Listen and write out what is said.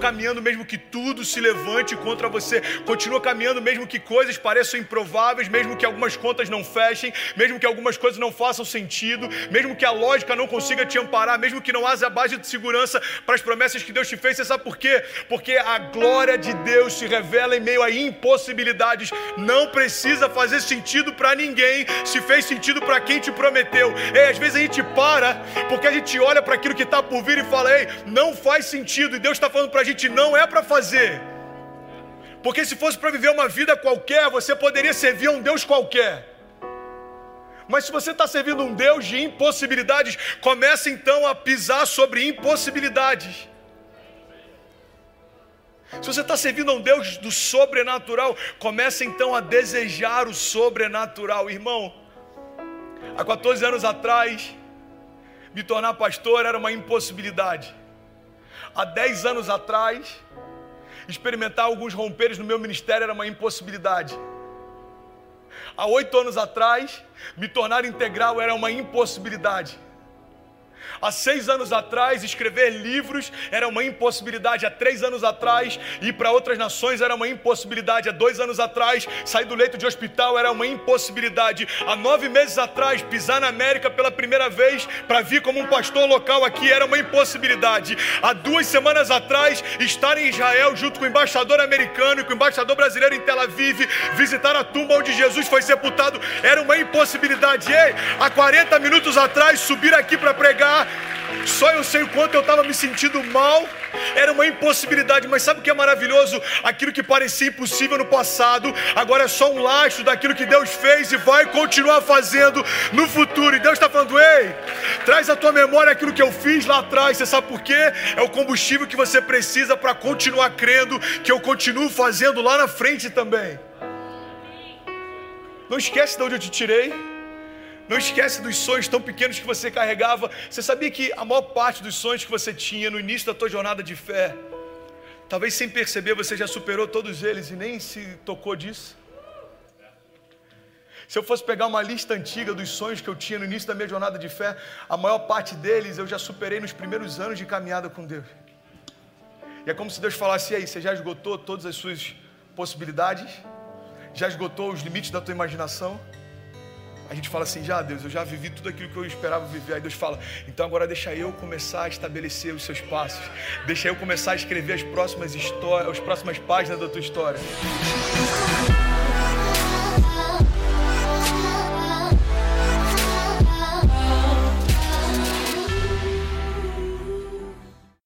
caminhando mesmo que tudo se levante contra você. Continua caminhando mesmo que coisas pareçam improváveis, mesmo que algumas contas não fechem, mesmo que algumas coisas não façam sentido, mesmo que a lógica não consiga te amparar, mesmo que não haja base de segurança para as promessas que Deus te fez. Você sabe por quê? Porque a glória de Deus se revela em meio a impossibilidades. Não precisa fazer sentido para ninguém, se fez sentido para quem te prometeu. É, às vezes a gente para porque a gente olha para aquilo que está por vir e fala: Ei, não faz sentido. E Deus está falando para a gente: não é para fazer. Porque se fosse para viver uma vida qualquer, você poderia servir a um Deus qualquer. Mas se você está servindo um Deus de impossibilidades, comece então a pisar sobre impossibilidades. Se você está servindo a um Deus do sobrenatural, comece então a desejar o sobrenatural, irmão. Há 14 anos atrás, me tornar pastor era uma impossibilidade. Há 10 anos atrás, experimentar alguns romperes no meu ministério era uma impossibilidade. Há oito anos atrás, me tornar integral era uma impossibilidade. Há seis anos atrás, escrever livros era uma impossibilidade. Há três anos atrás, ir para outras nações era uma impossibilidade. Há dois anos atrás, sair do leito de hospital era uma impossibilidade. Há nove meses atrás, pisar na América pela primeira vez para vir como um pastor local aqui era uma impossibilidade. Há duas semanas atrás, estar em Israel junto com o embaixador americano e com o embaixador brasileiro em Tel Aviv, visitar a tumba onde Jesus foi sepultado, era uma impossibilidade. Ei, há 40 minutos atrás, subir aqui para pregar só eu sei o quanto eu estava me sentindo mal. Era uma impossibilidade, mas sabe o que é maravilhoso? Aquilo que parecia impossível no passado, agora é só um lastro daquilo que Deus fez e vai continuar fazendo no futuro. E Deus está falando: ei, traz à tua memória aquilo que eu fiz lá atrás. Você sabe por quê? É o combustível que você precisa para continuar crendo que eu continuo fazendo lá na frente também. Não esquece de onde eu te tirei. Não esquece dos sonhos tão pequenos que você carregava. Você sabia que a maior parte dos sonhos que você tinha no início da tua jornada de fé, talvez sem perceber você já superou todos eles e nem se tocou disso? Se eu fosse pegar uma lista antiga dos sonhos que eu tinha no início da minha jornada de fé, a maior parte deles eu já superei nos primeiros anos de caminhada com Deus. E é como se Deus falasse: aí, você já esgotou todas as suas possibilidades? Já esgotou os limites da tua imaginação? A gente fala assim, já Deus, eu já vivi tudo aquilo que eu esperava viver. Aí Deus fala, então agora deixa eu começar a estabelecer os seus passos. Deixa eu começar a escrever as próximas histórias, as próximas páginas da tua história.